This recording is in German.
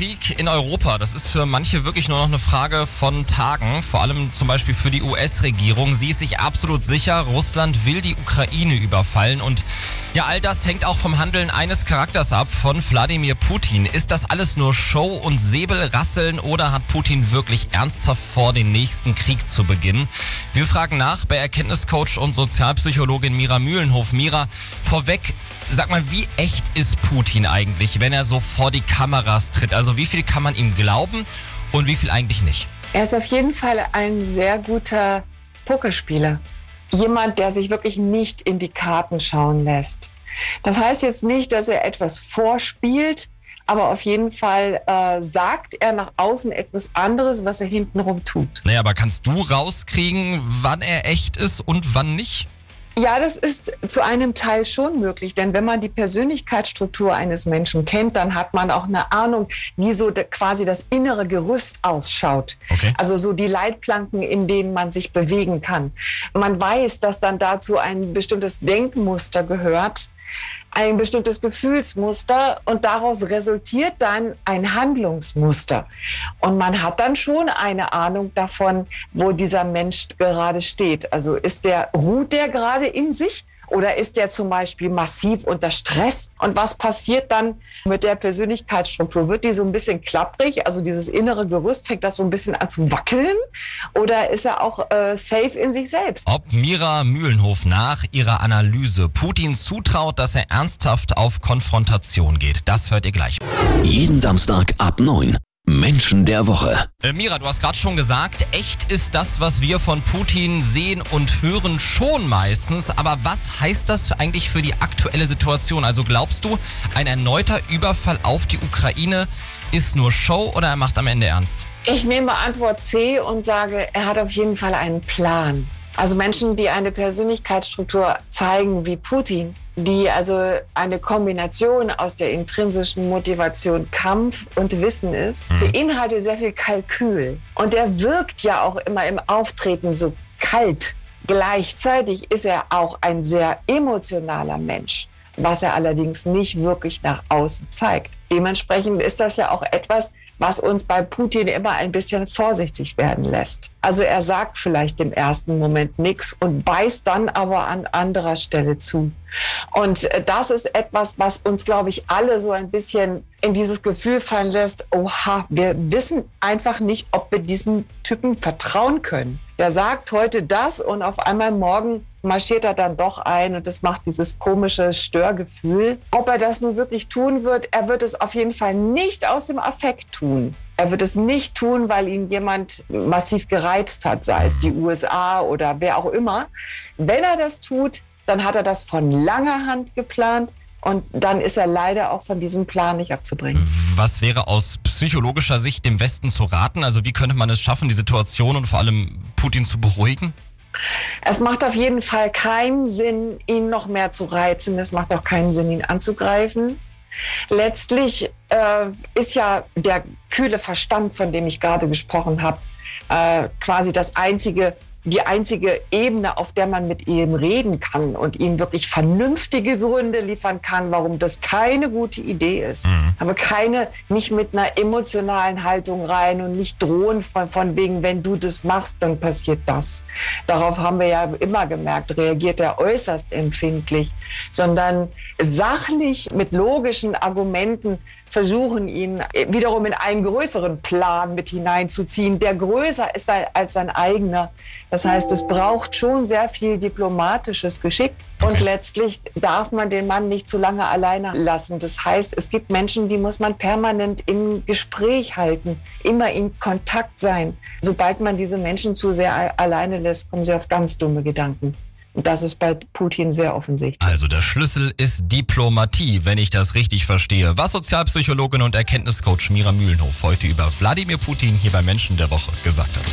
Krieg in Europa, das ist für manche wirklich nur noch eine Frage von Tagen, vor allem zum Beispiel für die US-Regierung. Sie ist sich absolut sicher, Russland will die Ukraine überfallen und ja, all das hängt auch vom Handeln eines Charakters ab, von Wladimir Putin. Ist das alles nur Show und Säbelrasseln oder hat Putin wirklich ernsthaft vor, den nächsten Krieg zu beginnen? Wir fragen nach bei Erkenntniscoach und Sozialpsychologin Mira Mühlenhof. Mira, vorweg, sag mal, wie echt ist Putin eigentlich, wenn er so vor die Kameras tritt? Also wie viel kann man ihm glauben und wie viel eigentlich nicht? Er ist auf jeden Fall ein sehr guter Pokerspieler jemand, der sich wirklich nicht in die Karten schauen lässt. Das heißt jetzt nicht, dass er etwas vorspielt, aber auf jeden Fall äh, sagt er nach außen etwas anderes, was er hintenrum tut. Naja, aber kannst du rauskriegen, wann er echt ist und wann nicht? Ja, das ist zu einem Teil schon möglich, denn wenn man die Persönlichkeitsstruktur eines Menschen kennt, dann hat man auch eine Ahnung, wie so quasi das innere Gerüst ausschaut. Okay. Also so die Leitplanken, in denen man sich bewegen kann. Man weiß, dass dann dazu ein bestimmtes Denkmuster gehört, ein bestimmtes Gefühlsmuster und daraus resultiert dann ein Handlungsmuster. Und man hat dann schon eine Ahnung davon, wo dieser Mensch gerade steht. Also ist der, ruht der gerade in sich? Oder ist der zum Beispiel massiv unter Stress? Und was passiert dann mit der Persönlichkeitsstruktur? Wird die so ein bisschen klapprig? Also dieses innere Gerüst, fängt das so ein bisschen an zu wackeln? Oder ist er auch äh, safe in sich selbst? Ob Mira Mühlenhof nach ihrer Analyse Putin zutraut, dass er ernsthaft auf Konfrontation geht, das hört ihr gleich. Jeden Samstag ab 9. Menschen der Woche. Äh, Mira, du hast gerade schon gesagt, echt ist das, was wir von Putin sehen und hören, schon meistens. Aber was heißt das eigentlich für die aktuelle Situation? Also glaubst du, ein erneuter Überfall auf die Ukraine ist nur Show oder er macht am Ende ernst? Ich nehme Antwort C und sage, er hat auf jeden Fall einen Plan. Also Menschen, die eine Persönlichkeitsstruktur zeigen wie Putin, die also eine Kombination aus der intrinsischen Motivation Kampf und Wissen ist, mhm. beinhaltet sehr viel Kalkül. Und der wirkt ja auch immer im Auftreten so kalt. Gleichzeitig ist er auch ein sehr emotionaler Mensch, was er allerdings nicht wirklich nach außen zeigt. Dementsprechend ist das ja auch etwas, was uns bei Putin immer ein bisschen vorsichtig werden lässt. Also er sagt vielleicht im ersten Moment nichts und beißt dann aber an anderer Stelle zu. Und äh, das ist etwas, was uns, glaube ich, alle so ein bisschen in dieses Gefühl fallen lässt, oha, wir wissen einfach nicht, ob wir diesen Typen vertrauen können. Der sagt heute das und auf einmal morgen marschiert er dann doch ein und das macht dieses komische Störgefühl. Ob er das nun wirklich tun wird, er wird es auf jeden Fall nicht aus dem Affekt tun. Er wird es nicht tun, weil ihn jemand massiv gereizt hat, sei es die USA oder wer auch immer. Wenn er das tut, dann hat er das von langer Hand geplant. Und dann ist er leider auch von diesem Plan nicht abzubringen. Was wäre aus psychologischer Sicht dem Westen zu raten? Also wie könnte man es schaffen, die Situation und vor allem Putin zu beruhigen? Es macht auf jeden Fall keinen Sinn, ihn noch mehr zu reizen. Es macht auch keinen Sinn, ihn anzugreifen. Letztlich äh, ist ja der kühle Verstand, von dem ich gerade gesprochen habe, äh, quasi das einzige die einzige Ebene, auf der man mit ihm reden kann und ihm wirklich vernünftige Gründe liefern kann, warum das keine gute Idee ist. Mhm. Aber keine, nicht mit einer emotionalen Haltung rein und nicht drohen von, von wegen, wenn du das machst, dann passiert das. Darauf haben wir ja immer gemerkt, reagiert er äußerst empfindlich, sondern sachlich mit logischen Argumenten versuchen, ihn wiederum in einen größeren Plan mit hineinzuziehen, der größer ist als sein eigener. Das heißt, es braucht schon sehr viel diplomatisches Geschick und letztlich darf man den Mann nicht zu lange alleine lassen. Das heißt, es gibt Menschen, die muss man permanent im Gespräch halten, immer in Kontakt sein. Sobald man diese Menschen zu sehr alleine lässt, kommen sie auf ganz dumme Gedanken. Und das ist bei Putin sehr offensichtlich. Also der Schlüssel ist Diplomatie, wenn ich das richtig verstehe. Was Sozialpsychologin und Erkenntniscoach Mira Mühlenhof heute über Wladimir Putin hier bei Menschen der Woche gesagt hat.